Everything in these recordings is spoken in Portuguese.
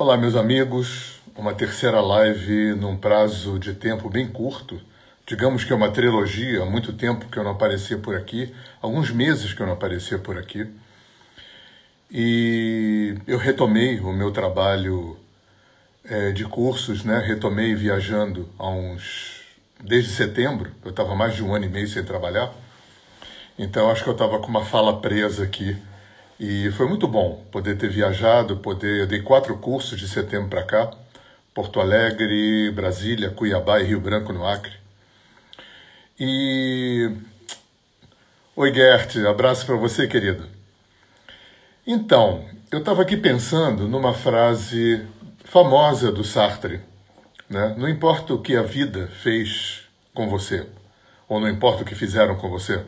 Olá, meus amigos. Uma terceira live num prazo de tempo bem curto. Digamos que é uma trilogia, há muito tempo que eu não aparecia por aqui, alguns meses que eu não aparecia por aqui. E eu retomei o meu trabalho é, de cursos, né? Retomei viajando há uns. desde setembro, eu estava mais de um ano e meio sem trabalhar. Então acho que eu estava com uma fala presa aqui e foi muito bom poder ter viajado, poder. Eu dei quatro cursos de setembro para cá: Porto Alegre, Brasília, Cuiabá e Rio Branco, no Acre. E. Oi, Gert, abraço para você, querido. Então, eu estava aqui pensando numa frase famosa do Sartre: né? Não importa o que a vida fez com você, ou não importa o que fizeram com você,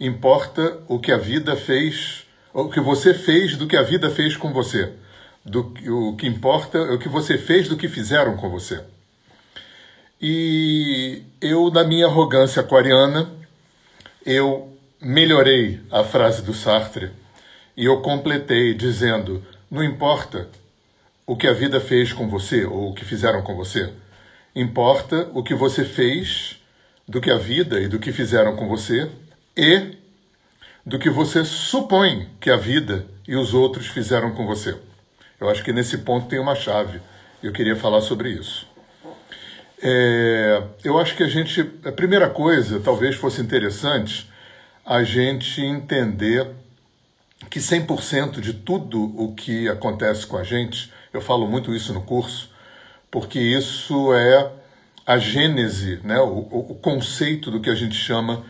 importa o que a vida fez o que você fez do que a vida fez com você. Do, o que importa é o que você fez do que fizeram com você. E eu, na minha arrogância aquariana, eu melhorei a frase do Sartre e eu completei dizendo: não importa o que a vida fez com você ou o que fizeram com você, importa o que você fez do que a vida e do que fizeram com você e do que você supõe que a vida e os outros fizeram com você. Eu acho que nesse ponto tem uma chave. Eu queria falar sobre isso. É, eu acho que a gente. A primeira coisa, talvez fosse interessante, a gente entender que 100% de tudo o que acontece com a gente, eu falo muito isso no curso, porque isso é a gênese, né, o, o conceito do que a gente chama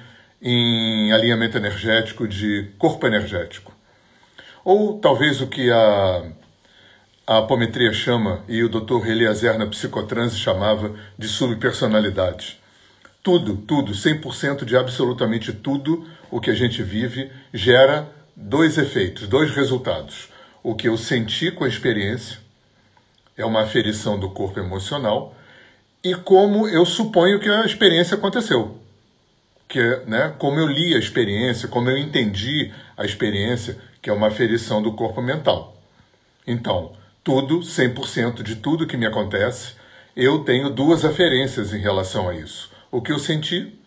em alinhamento energético de corpo energético. Ou talvez o que a, a apometria chama e o Dr. Eliezer na psicotranse chamava de subpersonalidade. Tudo, tudo, 100% de absolutamente tudo o que a gente vive gera dois efeitos, dois resultados. O que eu senti com a experiência é uma aferição do corpo emocional e como eu suponho que a experiência aconteceu que né, como eu li a experiência, como eu entendi a experiência, que é uma aferição do corpo mental. Então, tudo, 100% de tudo que me acontece, eu tenho duas aferências em relação a isso. O que eu senti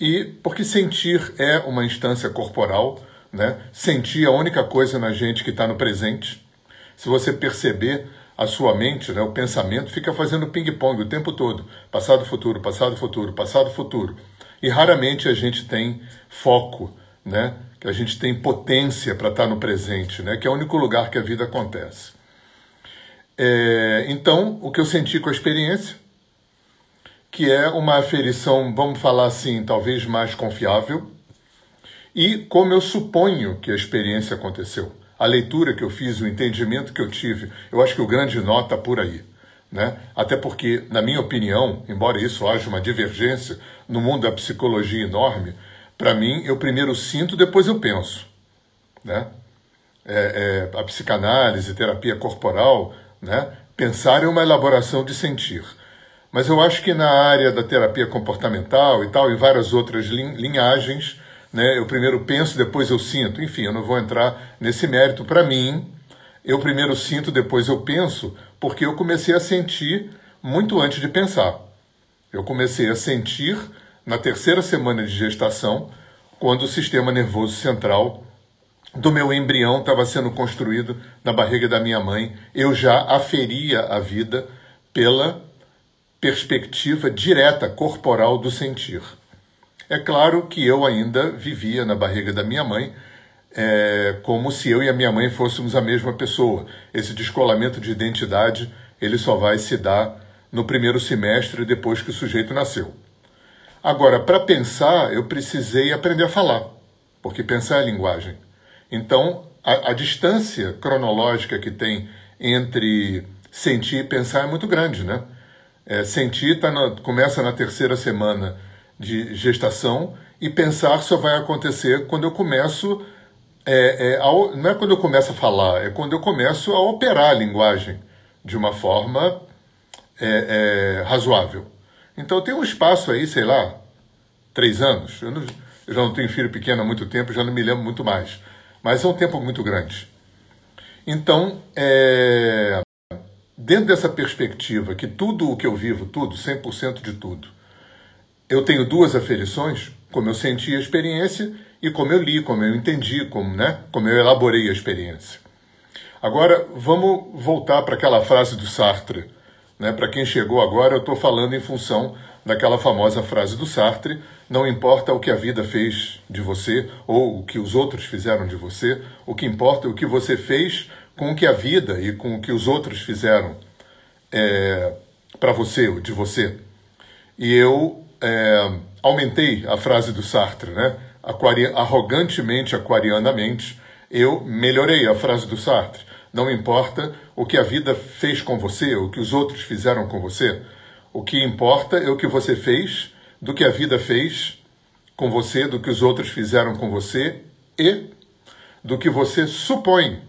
e porque sentir é uma instância corporal, né? Sentir é a única coisa na gente que está no presente. Se você perceber, a sua mente, né, o pensamento, fica fazendo ping-pong o tempo todo. Passado, futuro, passado, futuro, passado, futuro. E raramente a gente tem foco, né? que a gente tem potência para estar tá no presente, né? que é o único lugar que a vida acontece. É, então, o que eu senti com a experiência, que é uma aferição, vamos falar assim, talvez mais confiável, e como eu suponho que a experiência aconteceu a leitura que eu fiz, o entendimento que eu tive, eu acho que o grande nó está por aí. Né? Até porque, na minha opinião, embora isso haja uma divergência no mundo da psicologia enorme, para mim eu primeiro sinto, depois eu penso. Né? É, é, a psicanálise, terapia corporal, né? pensar é uma elaboração de sentir. Mas eu acho que na área da terapia comportamental e tal, e várias outras linhagens, né? Eu primeiro penso, depois eu sinto. Enfim, eu não vou entrar nesse mérito. Para mim, eu primeiro sinto, depois eu penso, porque eu comecei a sentir muito antes de pensar. Eu comecei a sentir na terceira semana de gestação, quando o sistema nervoso central do meu embrião estava sendo construído na barriga da minha mãe, eu já aferia a vida pela perspectiva direta corporal do sentir. É claro que eu ainda vivia na barriga da minha mãe, é, como se eu e a minha mãe fôssemos a mesma pessoa. Esse descolamento de identidade ele só vai se dar no primeiro semestre depois que o sujeito nasceu. Agora, para pensar, eu precisei aprender a falar, porque pensar é linguagem. Então, a, a distância cronológica que tem entre sentir e pensar é muito grande, né? É, sentir tá na, começa na terceira semana de gestação e pensar só vai acontecer quando eu começo. É, é, ao, não é quando eu começo a falar, é quando eu começo a operar a linguagem de uma forma é, é razoável. Então tenho um espaço aí, sei lá, três anos. Eu, não, eu já não tenho filho pequeno há muito tempo, já não me lembro muito mais. Mas é um tempo muito grande. Então, é, dentro dessa perspectiva que tudo o que eu vivo, tudo, 100% de tudo, eu tenho duas aferições, como eu senti a experiência e como eu li, como eu entendi, como, né, como eu elaborei a experiência. Agora, vamos voltar para aquela frase do Sartre. Né? Para quem chegou agora, eu estou falando em função daquela famosa frase do Sartre: não importa o que a vida fez de você ou o que os outros fizeram de você, o que importa é o que você fez com o que a vida e com o que os outros fizeram é, para você ou de você. E eu é, aumentei a frase do Sartre, né? Aquari arrogantemente, aquarianamente, eu melhorei a frase do Sartre. Não importa o que a vida fez com você, o que os outros fizeram com você. O que importa é o que você fez, do que a vida fez com você, do que os outros fizeram com você e do que você supõe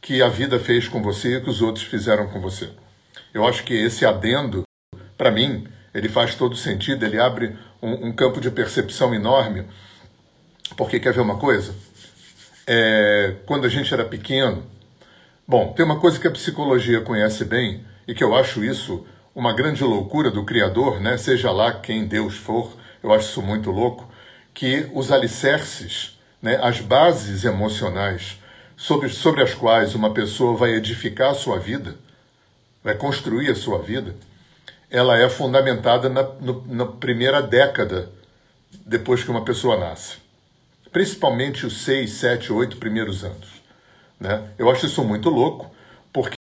que a vida fez com você e que os outros fizeram com você. Eu acho que esse adendo, para mim, ele faz todo sentido, ele abre um, um, campo de percepção enorme. Porque quer ver uma coisa? É, quando a gente era pequeno, Bom, tem uma coisa que a psicologia conhece bem e que eu acho isso uma grande loucura do Criador, né? seja lá quem Deus for, eu acho isso muito louco, que os alicerces, né, as bases emocionais sobre, sobre as quais uma pessoa vai edificar a sua vida, vai construir a sua vida, ela é fundamentada na, no, na primeira década depois que uma pessoa nasce. Principalmente os seis, sete, oito primeiros anos. Né? Eu acho isso muito louco, porque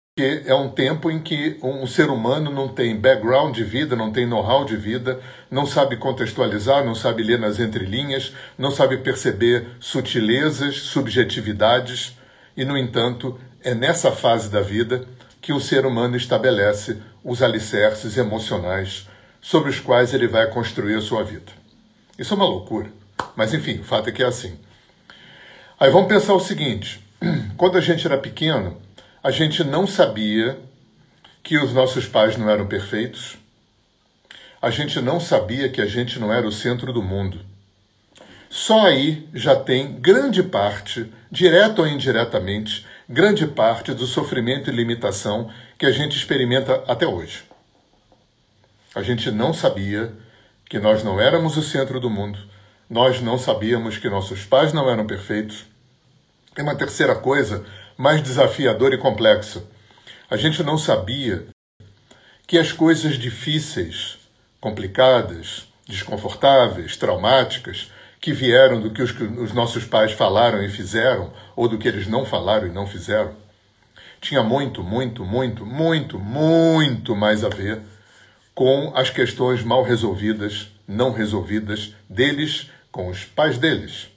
é um tempo em que um ser humano não tem background de vida, não tem know-how de vida, não sabe contextualizar, não sabe ler nas entrelinhas, não sabe perceber sutilezas, subjetividades, e, no entanto, é nessa fase da vida que o ser humano estabelece os alicerces emocionais sobre os quais ele vai construir a sua vida. Isso é uma loucura, mas enfim, o fato é que é assim. Aí vamos pensar o seguinte: quando a gente era pequeno, a gente não sabia que os nossos pais não eram perfeitos. A gente não sabia que a gente não era o centro do mundo. Só aí já tem grande parte, direta ou indiretamente, grande parte do sofrimento e limitação que a gente experimenta até hoje. A gente não sabia que nós não éramos o centro do mundo, nós não sabíamos que nossos pais não eram perfeitos, tem uma terceira coisa, mais desafiadora e complexa. A gente não sabia que as coisas difíceis, complicadas, desconfortáveis, traumáticas, que vieram do que os, os nossos pais falaram e fizeram, ou do que eles não falaram e não fizeram, tinha muito, muito, muito, muito, muito mais a ver com as questões mal resolvidas, não resolvidas deles com os pais deles.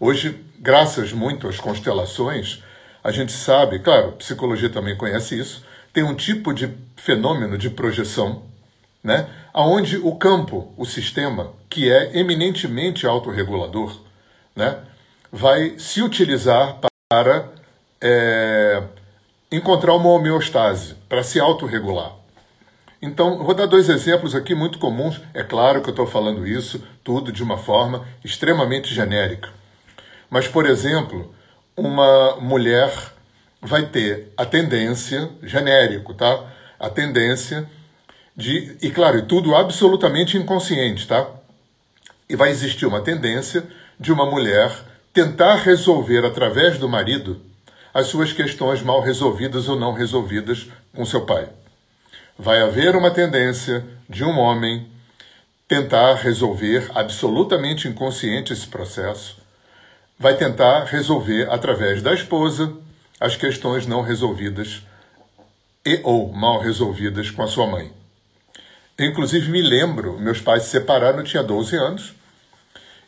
Hoje, graças muito às constelações, a gente sabe, claro, psicologia também conhece isso, tem um tipo de fenômeno de projeção, né, aonde o campo, o sistema, que é eminentemente autorregulador, né, vai se utilizar para é, encontrar uma homeostase, para se autorregular. Então, vou dar dois exemplos aqui muito comuns. É claro que eu estou falando isso tudo de uma forma extremamente genérica. Mas, por exemplo, uma mulher vai ter a tendência, genérico, tá? A tendência de, e claro, tudo absolutamente inconsciente, tá? E vai existir uma tendência de uma mulher tentar resolver através do marido as suas questões mal resolvidas ou não resolvidas com seu pai. Vai haver uma tendência de um homem tentar resolver absolutamente inconsciente esse processo vai tentar resolver através da esposa as questões não resolvidas e ou mal resolvidas com a sua mãe. Eu, inclusive, me lembro, meus pais se separaram, eu tinha 12 anos,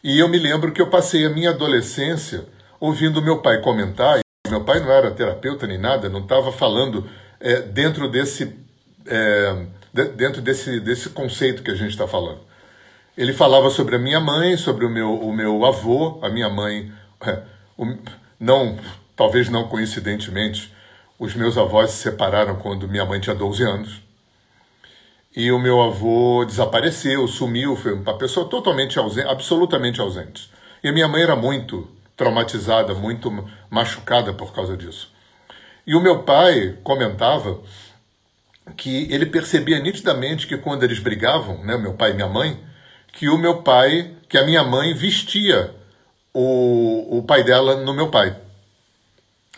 e eu me lembro que eu passei a minha adolescência ouvindo meu pai comentar, meu pai não era terapeuta nem nada, não estava falando é, dentro desse é, dentro desse, desse conceito que a gente está falando. Ele falava sobre a minha mãe, sobre o meu, o meu avô, a minha mãe, é, o, não, talvez não coincidentemente, os meus avós se separaram quando minha mãe tinha 12 anos. E o meu avô desapareceu, sumiu, foi uma pessoa totalmente ausente, absolutamente ausente. E a minha mãe era muito traumatizada, muito machucada por causa disso. E o meu pai comentava que ele percebia nitidamente que quando eles brigavam, né, meu pai e minha mãe, que o meu pai, que a minha mãe vestia o, o pai dela no meu pai.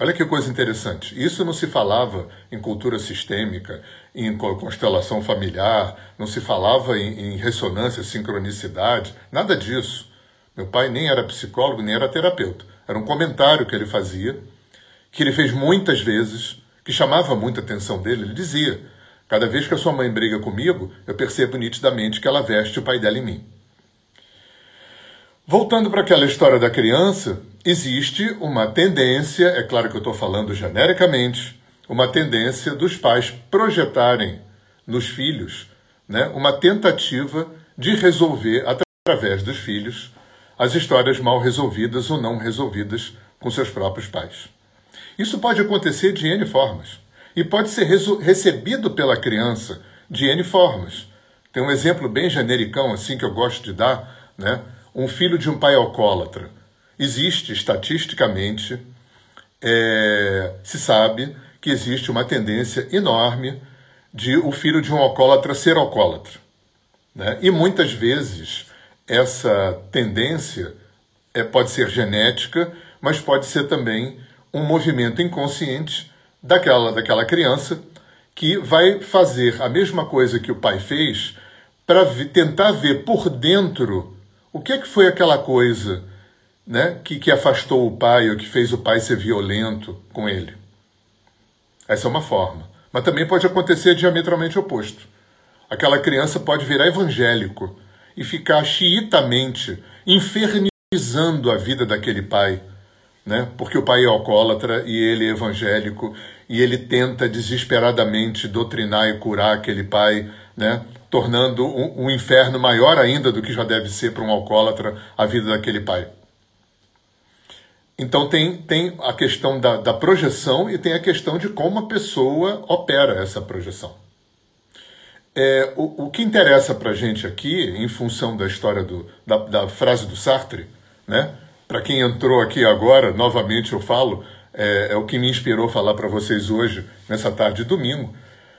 Olha que coisa interessante. Isso não se falava em cultura sistêmica, em constelação familiar, não se falava em, em ressonância, sincronicidade, nada disso. Meu pai nem era psicólogo, nem era terapeuta. Era um comentário que ele fazia, que ele fez muitas vezes, que chamava muita atenção dele. Ele dizia: Cada vez que a sua mãe briga comigo, eu percebo nitidamente que ela veste o pai dela em mim. Voltando para aquela história da criança, existe uma tendência, é claro que eu estou falando genericamente, uma tendência dos pais projetarem nos filhos né, uma tentativa de resolver, através dos filhos, as histórias mal resolvidas ou não resolvidas com seus próprios pais. Isso pode acontecer de N formas e pode ser recebido pela criança de N formas. Tem um exemplo bem genericão assim que eu gosto de dar, né? um filho de um pai alcoólatra. Existe, estatisticamente, é, se sabe que existe uma tendência enorme de o filho de um alcoólatra ser alcoólatra. Né? E muitas vezes essa tendência é, pode ser genética, mas pode ser também um movimento inconsciente daquela, daquela criança que vai fazer a mesma coisa que o pai fez para tentar ver por dentro o que, é que foi aquela coisa né, que, que afastou o pai ou que fez o pai ser violento com ele? Essa é uma forma. Mas também pode acontecer diametralmente oposto. Aquela criança pode virar evangélico e ficar xiitamente infernizando a vida daquele pai, né? Porque o pai é alcoólatra e ele é evangélico e ele tenta desesperadamente doutrinar e curar aquele pai, né? tornando um, um inferno maior ainda do que já deve ser para um alcoólatra a vida daquele pai. Então tem, tem a questão da, da projeção e tem a questão de como a pessoa opera essa projeção. É, o, o que interessa para a gente aqui, em função da história do, da, da frase do Sartre, né? para quem entrou aqui agora, novamente eu falo, é, é o que me inspirou falar para vocês hoje, nessa tarde de domingo,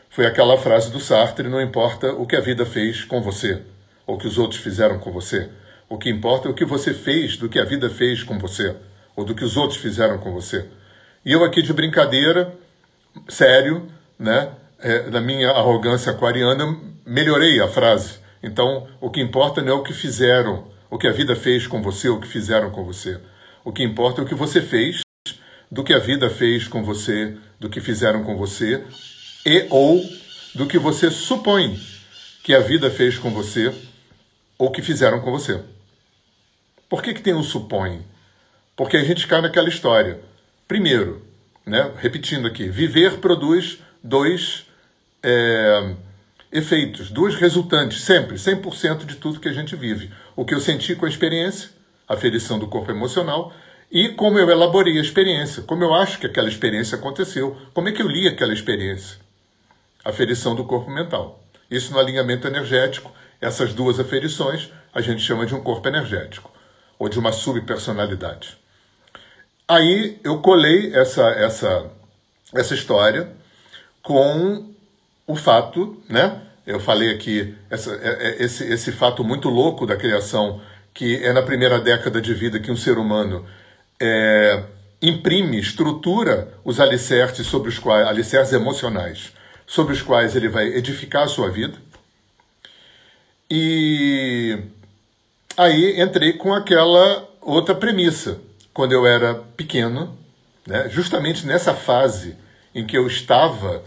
foi aquela frase do Sartre: não importa o que a vida fez com você, ou que os outros fizeram com você. O que importa é o que você fez do que a vida fez com você, ou do que os outros fizeram com você. E eu aqui de brincadeira, sério, né, é, na minha arrogância aquariana, melhorei a frase. Então, o que importa não é o que fizeram, o que a vida fez com você, o que fizeram com você. O que importa é o que você fez, do que a vida fez com você, do que fizeram com você, e ou do que você supõe que a vida fez com você ou que fizeram com você. Por que, que tem um supõe? Porque a gente cai naquela história. Primeiro, né, repetindo aqui, viver produz dois é, efeitos, duas resultantes, sempre, 100% de tudo que a gente vive. O que eu senti com a experiência, a ferição do corpo emocional, e como eu elaborei a experiência, como eu acho que aquela experiência aconteceu, como é que eu li aquela experiência aferição do corpo mental. Isso no alinhamento energético, essas duas aferições a gente chama de um corpo energético, ou de uma subpersonalidade. Aí eu colei essa, essa, essa história com o fato, né? Eu falei aqui essa, é, é, esse, esse fato muito louco da criação, que é na primeira década de vida que um ser humano é, imprime, estrutura os alicerces sobre os quais, alicerces emocionais, sobre os quais ele vai edificar a sua vida. E aí entrei com aquela outra premissa. Quando eu era pequeno, né, justamente nessa fase em que eu estava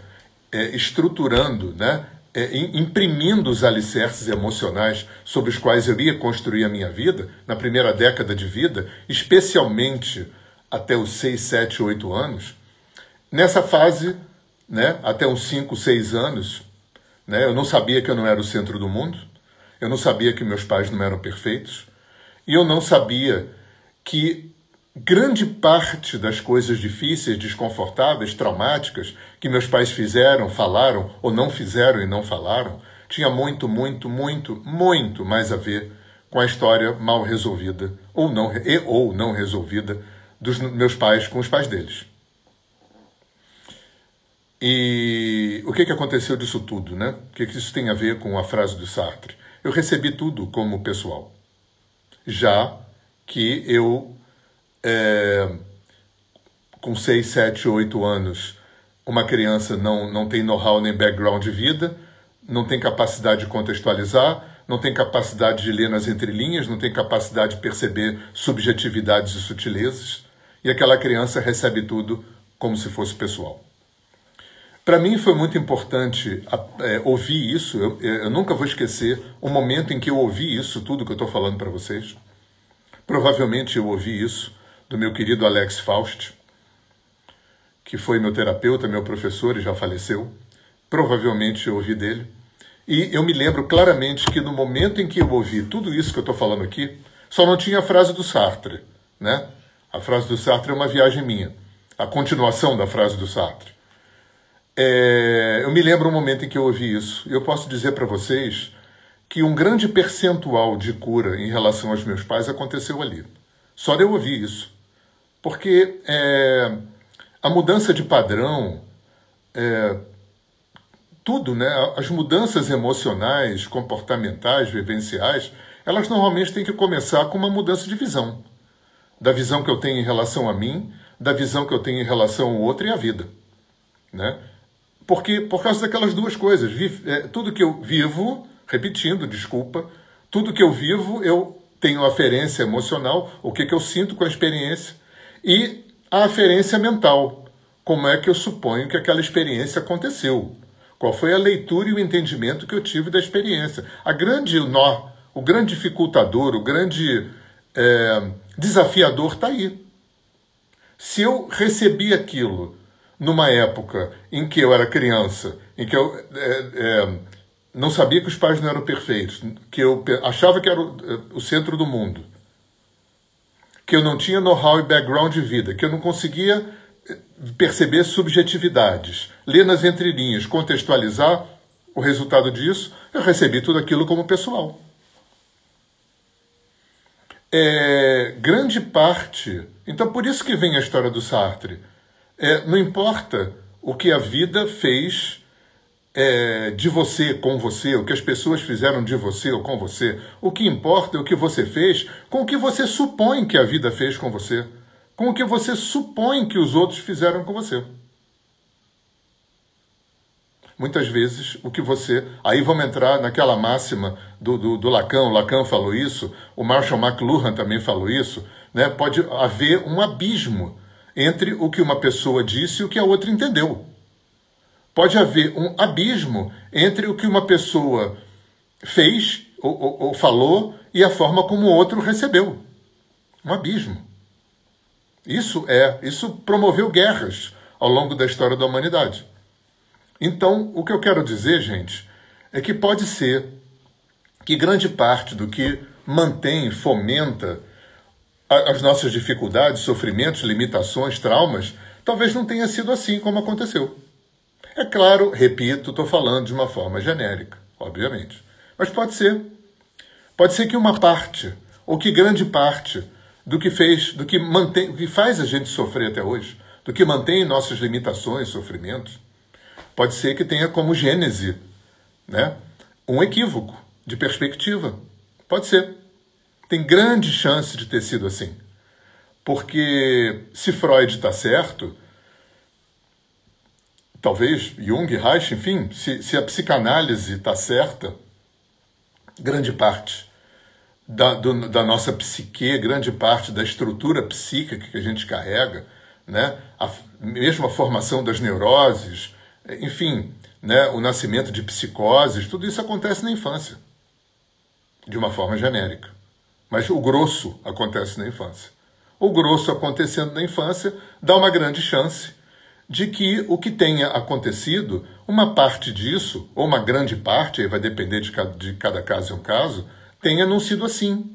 é, estruturando, né, é, imprimindo os alicerces emocionais sobre os quais eu ia construir a minha vida, na primeira década de vida, especialmente até os 6, 7, 8 anos, nessa fase né, até uns 5, 6 anos, né, eu não sabia que eu não era o centro do mundo, eu não sabia que meus pais não eram perfeitos, e eu não sabia que grande parte das coisas difíceis, desconfortáveis, traumáticas que meus pais fizeram, falaram ou não fizeram e não falaram, tinha muito, muito, muito, muito mais a ver com a história mal resolvida ou não e ou não resolvida dos meus pais com os pais deles. E o que, que aconteceu disso tudo, né? O que, que isso tem a ver com a frase do Sartre? Eu recebi tudo como pessoal, já que eu, é, com 6, 7, 8 anos, uma criança não, não tem know-how nem background de vida, não tem capacidade de contextualizar, não tem capacidade de ler nas entrelinhas, não tem capacidade de perceber subjetividades e sutilezas, e aquela criança recebe tudo como se fosse pessoal. Para mim foi muito importante é, ouvir isso. Eu, eu, nunca vou esquecer o momento em que eu ouvi isso, tudo que eu estou falando para vocês. Provavelmente eu ouvi isso do meu querido Alex Faust, que foi meu terapeuta, meu professor e já faleceu. Provavelmente eu ouvi dele. E eu me lembro claramente que no momento em que eu ouvi tudo isso que eu estou falando aqui, só não tinha a frase do Sartre, né? A frase do Sartre é uma viagem minha, a continuação da frase do Sartre. É, eu me lembro um momento em que eu ouvi isso. Eu posso dizer para vocês que um grande percentual de cura em relação aos meus pais aconteceu ali. Só de eu ouvir isso. Porque é, a mudança de padrão, é, tudo, né? As mudanças emocionais, comportamentais, vivenciais, elas normalmente têm que começar com uma mudança de visão. Da visão que eu tenho em relação a mim, da visão que eu tenho em relação ao outro e à vida. Né? Porque, por causa daquelas duas coisas. É, tudo que eu vivo, repetindo, desculpa, tudo que eu vivo, eu tenho aferência emocional, o que, que eu sinto com a experiência, e a aferência mental, como é que eu suponho que aquela experiência aconteceu. Qual foi a leitura e o entendimento que eu tive da experiência? A grande nó, o grande dificultador, o grande é, desafiador está aí. Se eu recebi aquilo numa época em que eu era criança, em que eu é, é, não sabia que os pais não eram perfeitos, que eu achava que era o, é, o centro do mundo, que eu não tinha know-how e background de vida, que eu não conseguia é, perceber subjetividades, ler nas entrelinhas, contextualizar o resultado disso, eu recebi tudo aquilo como pessoal. É, grande parte. Então, por isso que vem a história do Sartre é, não importa o que a vida fez é, de você, com você, o que as pessoas fizeram de você ou com você. O que importa é o que você fez com o que você supõe que a vida fez com você, com o que você supõe que os outros fizeram com você. Muitas vezes o que você. Aí vamos entrar naquela máxima do, do, do Lacan, o Lacan falou isso, o Marshall McLuhan também falou isso. Né? Pode haver um abismo entre o que uma pessoa disse e o que a outra entendeu. Pode haver um abismo entre o que uma pessoa fez ou, ou, ou falou e a forma como o outro recebeu. Um abismo. Isso é, isso promoveu guerras ao longo da história da humanidade. Então, o que eu quero dizer, gente, é que pode ser que grande parte do que mantém, fomenta as nossas dificuldades, sofrimentos, limitações, traumas, talvez não tenha sido assim como aconteceu. É claro, repito, estou falando de uma forma genérica, obviamente. Mas pode ser. Pode ser que uma parte, ou que grande parte, do que fez, do que mantém, do que faz a gente sofrer até hoje, do que mantém nossas limitações, sofrimentos, pode ser que tenha como gênese, né, um equívoco de perspectiva. Pode ser tem grande chance de ter sido assim. Porque se Freud está certo, talvez Jung, Reich, enfim, se, se a psicanálise está certa, grande parte da, do, da nossa psique, grande parte da estrutura psíquica que a gente carrega, né? a, mesmo a formação das neuroses, enfim, né? o nascimento de psicoses, tudo isso acontece na infância, de uma forma genérica. Mas o grosso acontece na infância. O grosso acontecendo na infância dá uma grande chance de que o que tenha acontecido, uma parte disso, ou uma grande parte, aí vai depender de cada, de cada caso e um caso, tenha não sido assim.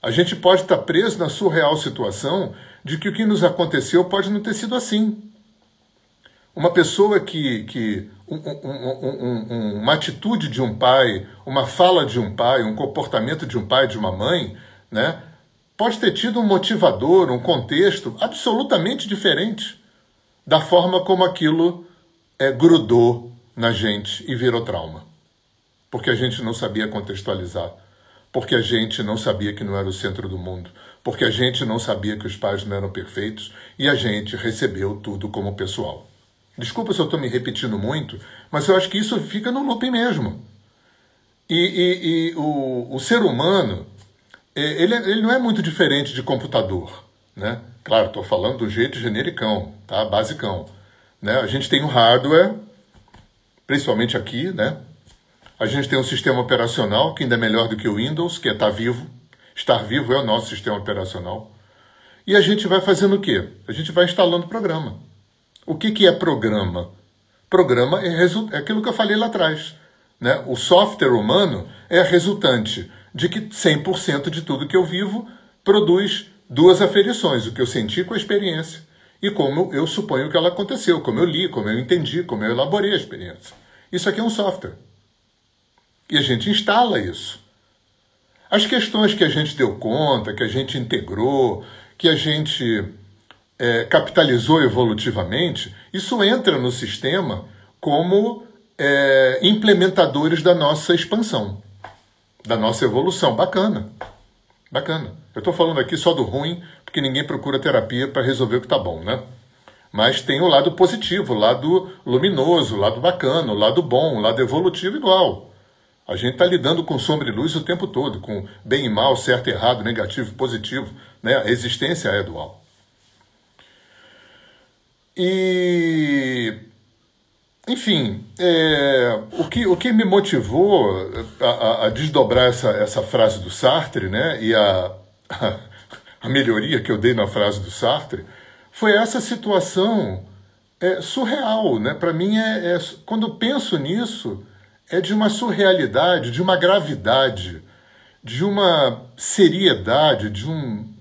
A gente pode estar preso na surreal situação de que o que nos aconteceu pode não ter sido assim. Uma pessoa que. que um, um, um, uma atitude de um pai, uma fala de um pai, um comportamento de um pai, de uma mãe, né? Pode ter tido um motivador, um contexto absolutamente diferente da forma como aquilo é, grudou na gente e virou trauma. Porque a gente não sabia contextualizar. Porque a gente não sabia que não era o centro do mundo. Porque a gente não sabia que os pais não eram perfeitos e a gente recebeu tudo como pessoal. Desculpa se eu estou me repetindo muito, mas eu acho que isso fica no looping mesmo. E, e, e o, o, ser humano, ele, ele não é muito diferente de computador. Né? Claro, estou falando do jeito genericão, tá? basicão. Né? A gente tem um hardware, principalmente aqui, né? A gente tem um sistema operacional que ainda é melhor do que o Windows, que é estar tá vivo. Estar vivo é o nosso sistema operacional. E a gente vai fazendo o quê? A gente vai instalando programa. O que, que é programa? Programa é, é aquilo que eu falei lá atrás. Né? O software humano é resultante de que 100% de tudo que eu vivo produz duas aferições, o que eu senti com a experiência e como eu suponho que ela aconteceu, como eu li, como eu entendi, como eu elaborei a experiência. Isso aqui é um software. E a gente instala isso. As questões que a gente deu conta, que a gente integrou, que a gente é, capitalizou evolutivamente, isso entra no sistema como é, implementadores da nossa expansão, da nossa evolução. Bacana. Bacana. Eu estou falando aqui só do ruim, porque ninguém procura terapia para resolver o que está bom, né? Mas tem o lado positivo, o lado luminoso, o lado bacana, o lado bom, o lado evolutivo igual. A gente está lidando com sombra e luz o tempo todo, com bem e mal, certo e errado, negativo positivo. Né? A existência é dual. E, enfim, é, o, que, o que me motivou a, a, desdobrar essa, essa frase do Sartre, né, e a, a, melhoria que eu dei na frase do Sartre, foi essa situação é, surreal. Né? Para mim, é, é, quando penso nisso, é de uma surrealidade, de uma gravidade, de uma seriedade, de um.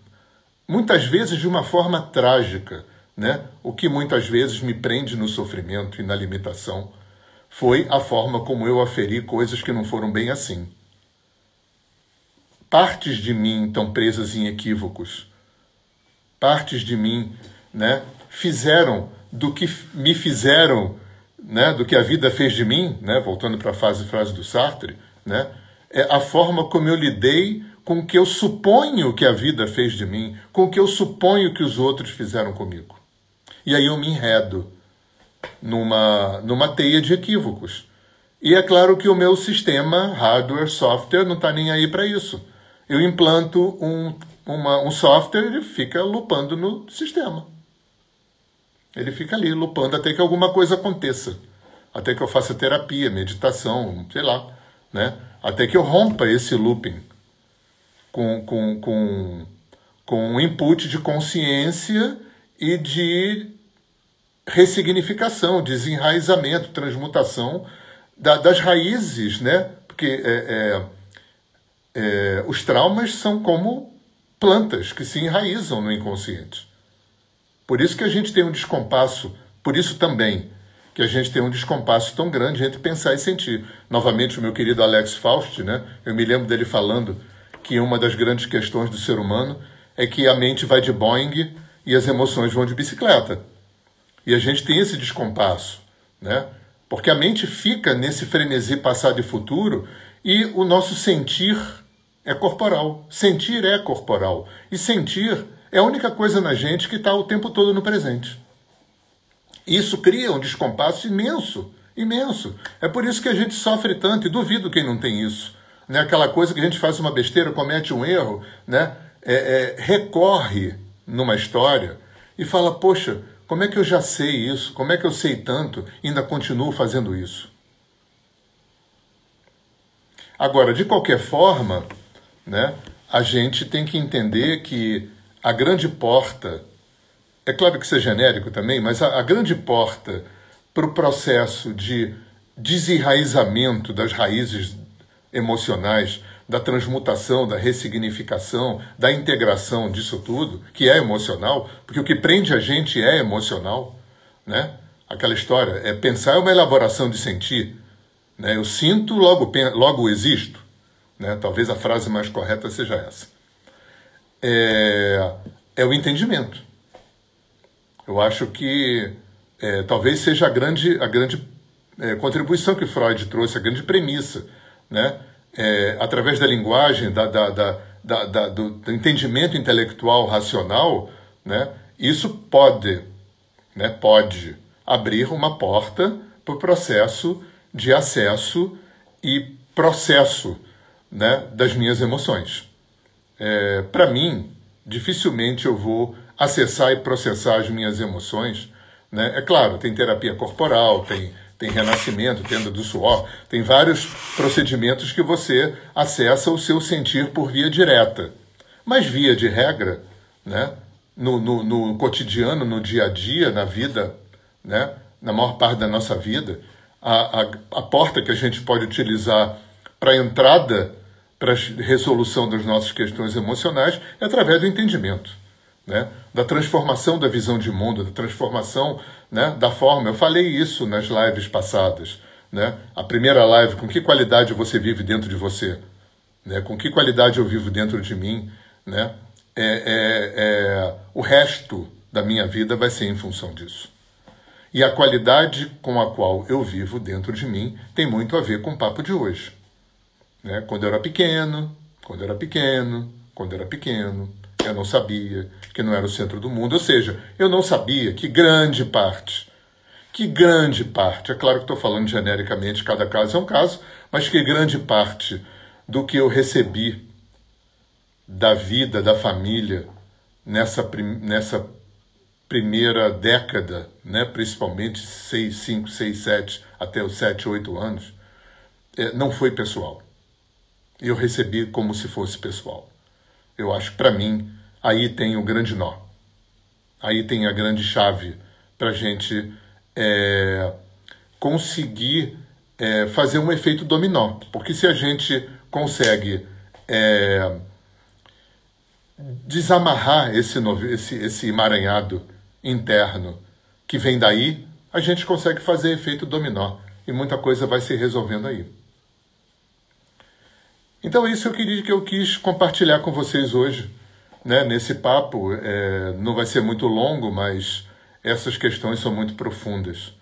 muitas vezes de uma forma trágica né? O que muitas vezes me prende no sofrimento e na limitação foi a forma como eu aferi coisas que não foram bem assim. Partes de mim estão presas em equívocos. Partes de mim, né, fizeram do que me fizeram, né, do que a vida fez de mim, né, voltando para a frase, frase do Sartre, né, é a forma como eu lidei com o que eu suponho que a vida fez de mim, com o que eu suponho que os outros fizeram comigo. E aí eu me enredo numa, numa teia de equívocos. E é claro que o meu sistema, hardware, software, não está nem aí para isso. Eu implanto um, uma, um software e fica lupando no sistema. Ele fica ali lupando até que alguma coisa aconteça. Até que eu faça terapia, meditação, sei lá. Né? Até que eu rompa esse looping com, com, com, com um input de consciência e de ressignificação, desenraizamento, transmutação da, das raízes, né? Porque é, é, é, os traumas são como plantas que se enraizam no inconsciente. Por isso que a gente tem um descompasso, por isso também que a gente tem um descompasso tão grande entre pensar e sentir. Novamente, o meu querido Alex Faust, né? Eu me lembro dele falando que uma das grandes questões do ser humano é que a mente vai de Boeing e as emoções vão de bicicleta. E a gente tem esse descompasso, né? Porque a mente fica nesse frenesi passado e futuro e o nosso sentir é corporal. Sentir é corporal. E sentir é a única coisa na gente que está o tempo todo no presente. Isso cria um descompasso imenso, imenso. É por isso que a gente sofre tanto e duvido quem não tem isso. Né? Aquela coisa que a gente faz uma besteira, comete um erro, né? É, é, recorre numa história e fala: Poxa, como é que eu já sei isso? Como é que eu sei tanto e ainda continuo fazendo isso? Agora, de qualquer forma, né, a gente tem que entender que a grande porta, é claro que isso é genérico também, mas a, a grande porta para o processo de desenraizamento das raízes emocionais da transmutação, da ressignificação, da integração disso tudo, que é emocional, porque o que prende a gente é emocional, né? aquela história, é pensar é uma elaboração de sentir. Né? Eu sinto, logo, logo existo. Né? Talvez a frase mais correta seja essa. É, é o entendimento. Eu acho que é, talvez seja a grande, a grande é, contribuição que Freud trouxe, a grande premissa. Né? É, através da linguagem, da, da, da, da do, do, entendimento intelectual, racional, né? isso pode, né? pode abrir uma porta para o processo de acesso e processo né, das minhas emoções. É, Para mim, dificilmente eu vou acessar e processar as minhas emoções. Né? É claro, tem terapia corporal, tem, tem renascimento, tenda do suor, tem vários procedimentos que você acessa o seu sentir por via direta. Mas, via de regra, né, no, no, no cotidiano, no dia a dia, na vida, né, na maior parte da nossa vida, a, a, a porta que a gente pode utilizar para a entrada, para a resolução das nossas questões emocionais é através do entendimento, né? da transformação da visão de mundo, da transformação né, da forma. Eu falei isso nas lives passadas. Né? A primeira live, com que qualidade você vive dentro de você? Né? Com que qualidade eu vivo dentro de mim? Né? É, é, é, o resto da minha vida vai ser em função disso. E a qualidade com a qual eu vivo dentro de mim tem muito a ver com o papo de hoje. Né? Quando eu era pequeno, quando eu era pequeno, quando eu era pequeno, eu não sabia que não era o centro do mundo. Ou seja, eu não sabia que grande parte, que grande parte, é claro que estou falando genericamente, cada caso é um caso, mas que grande parte do que eu recebi da vida, da família, nessa, nessa primeira década, né, principalmente 6, 5, 6, 7, até os 7, 8 anos, é, não foi pessoal. Eu recebi como se fosse pessoal. Eu acho, para mim, aí tem o grande nó. Aí tem a grande chave para a gente é, conseguir é, fazer um efeito dominó. Porque se a gente consegue é, desamarrar esse, esse, esse emaranhado interno que vem daí, a gente consegue fazer efeito dominó e muita coisa vai se resolvendo aí. Então isso eu queria que eu quis compartilhar com vocês hoje, né? Nesse papo é, não vai ser muito longo, mas essas questões são muito profundas.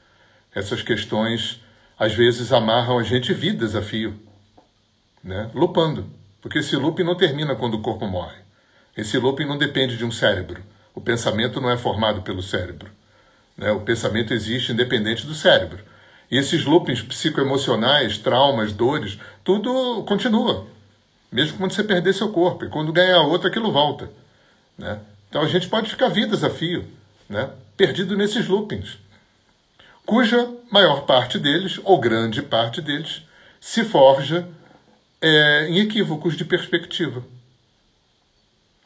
Essas questões às vezes amarram a gente vidas a fio, né? Lupando, porque esse looping não termina quando o corpo morre. Esse looping não depende de um cérebro. O pensamento não é formado pelo cérebro. Né? O pensamento existe independente do cérebro. E esses loopings psicoemocionais, traumas, dores, tudo continua. Mesmo quando você perder seu corpo. E quando ganhar outro, aquilo volta. Né? Então a gente pode ficar vidas a fio, né? perdido nesses loopings. Cuja maior parte deles, ou grande parte deles, se forja é, em equívocos de perspectiva.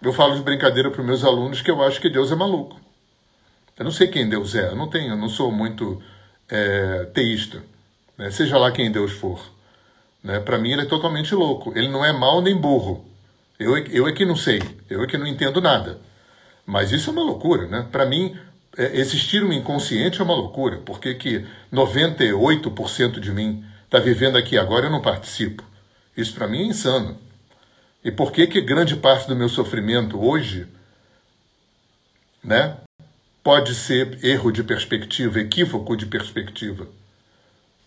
Eu falo de brincadeira para os meus alunos que eu acho que Deus é maluco. Eu não sei quem Deus é, eu não tenho, eu não sou muito é, teísta, né? seja lá quem Deus for. Né? Para mim ele é totalmente louco. Ele não é mal nem burro. Eu, eu é que não sei, eu é que não entendo nada. Mas isso é uma loucura, né? Para mim, é, existir um inconsciente é uma loucura. Porque que 98% de mim está vivendo aqui agora e eu não participo? Isso para mim é insano. E por que que grande parte do meu sofrimento hoje, né, pode ser erro de perspectiva, equívoco de perspectiva?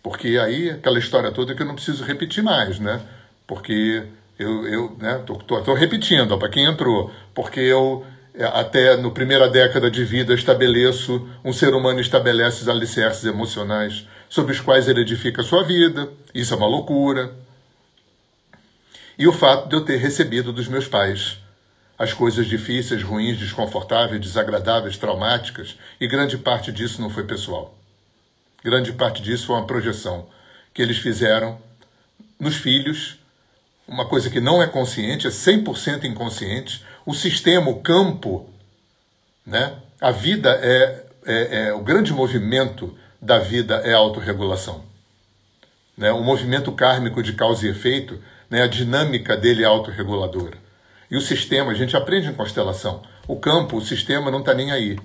Porque aí aquela história toda que eu não preciso repetir mais, né? Porque eu, eu né, tô, tô, tô repetindo para quem entrou, porque eu é, até no primeira década de vida estabeleço, um ser humano estabelece os alicerces emocionais sobre os quais ele edifica a sua vida. Isso é uma loucura e o fato de eu ter recebido dos meus pais as coisas difíceis, ruins, desconfortáveis, desagradáveis, traumáticas, e grande parte disso não foi pessoal. Grande parte disso foi uma projeção que eles fizeram nos filhos, uma coisa que não é consciente, é 100% inconsciente. O sistema, o campo, né? a vida é, é, é o grande movimento da vida é a autorregulação. Né? O movimento kármico de causa e efeito né, a dinâmica dele é autorreguladora. E o sistema, a gente aprende em constelação. O campo, o sistema não está nem aí.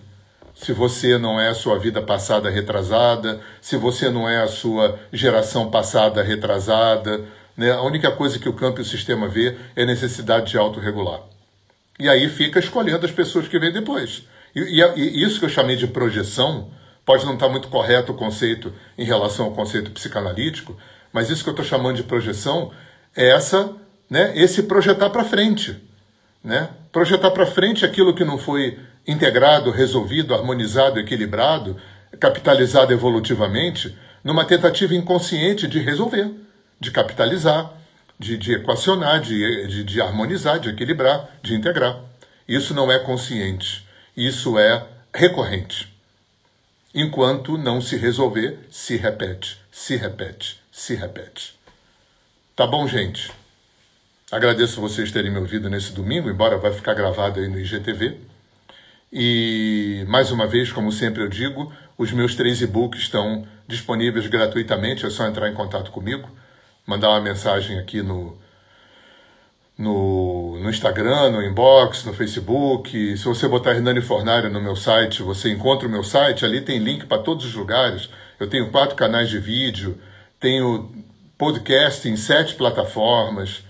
se você não é a sua vida passada retrasada, se você não é a sua geração passada retrasada. Né? A única coisa que o campo e o sistema vê é necessidade de autorregular. E aí fica escolhendo as pessoas que vêm depois. E, e, e, isso que eu chamei de projeção, pode não estar muito correto o conceito em relação ao conceito psicanalítico, mas isso que eu estou chamando de projeção é essa, né, esse projetar para frente. Né? Projetar para frente aquilo que não foi integrado, resolvido, harmonizado, equilibrado, capitalizado evolutivamente, numa tentativa inconsciente de resolver, de capitalizar, de, de equacionar, de, de, de harmonizar, de equilibrar, de integrar. Isso não é consciente, isso é recorrente. Enquanto não se resolver, se repete, se repete, se repete. Tá bom, gente? Agradeço vocês terem me ouvido nesse domingo, embora vai ficar gravado aí no IGTV. E, mais uma vez, como sempre eu digo, os meus três e-books estão disponíveis gratuitamente, é só entrar em contato comigo, mandar uma mensagem aqui no, no, no Instagram, no inbox, no Facebook. Se você botar Hernani Fornário no meu site, você encontra o meu site, ali tem link para todos os lugares. Eu tenho quatro canais de vídeo, tenho podcast em sete plataformas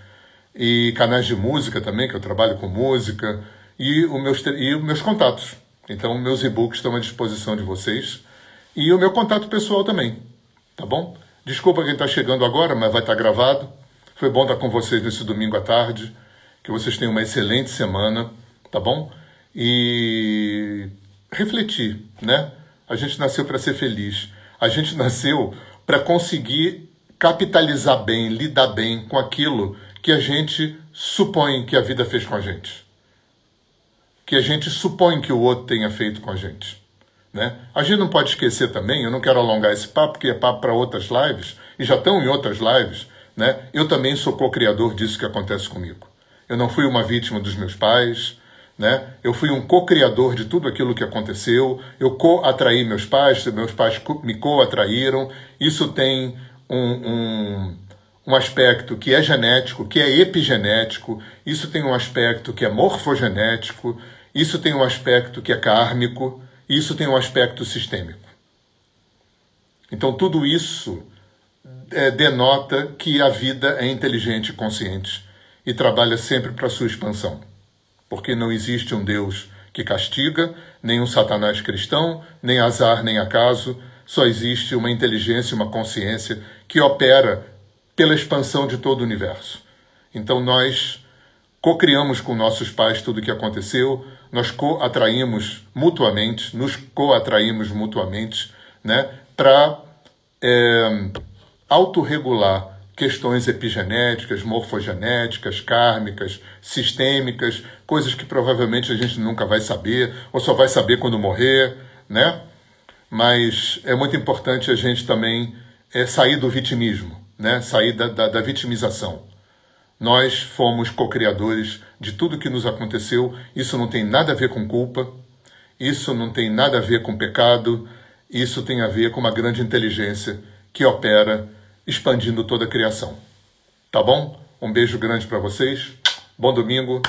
e canais de música também, que eu trabalho com música e, os meus, e os meus contatos. Então, meus e-books estão à disposição de vocês. E o meu contato pessoal também, tá bom? Desculpa quem está chegando agora, mas vai estar tá gravado. Foi bom estar com vocês nesse domingo à tarde. Que vocês tenham uma excelente semana, tá bom? E refletir, né? A gente nasceu para ser feliz. A gente nasceu para conseguir capitalizar bem, lidar bem com aquilo que a gente supõe que a vida fez com a gente que a gente supõe que o outro tenha feito com a gente. Né? A gente não pode esquecer também, eu não quero alongar esse papo, porque é papo para outras lives, e já estão em outras lives, né? eu também sou co-criador disso que acontece comigo. Eu não fui uma vítima dos meus pais, né? eu fui um co-criador de tudo aquilo que aconteceu, eu co-atraí meus pais, meus pais me co-atraíram, isso tem um, um um aspecto que é genético, que é epigenético, isso tem um aspecto que é morfogenético, isso tem um aspecto que é kármico, isso tem um aspecto sistêmico. Então, tudo isso é, denota que a vida é inteligente e consciente e trabalha sempre para sua expansão. Porque não existe um Deus que castiga, nem um Satanás cristão, nem azar, nem acaso, só existe uma inteligência uma consciência que opera pela expansão de todo o universo. Então, nós co-criamos com nossos pais tudo o que aconteceu, nós co-atraímos mutuamente, nos co-atraímos mutuamente, né, para é, autorregular questões epigenéticas, morfogenéticas, kármicas, sistêmicas, coisas que provavelmente a gente nunca vai saber, ou só vai saber quando morrer, né? Mas é muito importante a gente também é, sair do vitimismo, né? sair da, da, da vitimização. Nós fomos co-criadores de tudo que nos aconteceu. Isso não tem nada a ver com culpa, isso não tem nada a ver com pecado, isso tem a ver com uma grande inteligência que opera expandindo toda a criação. Tá bom? Um beijo grande para vocês. Bom domingo.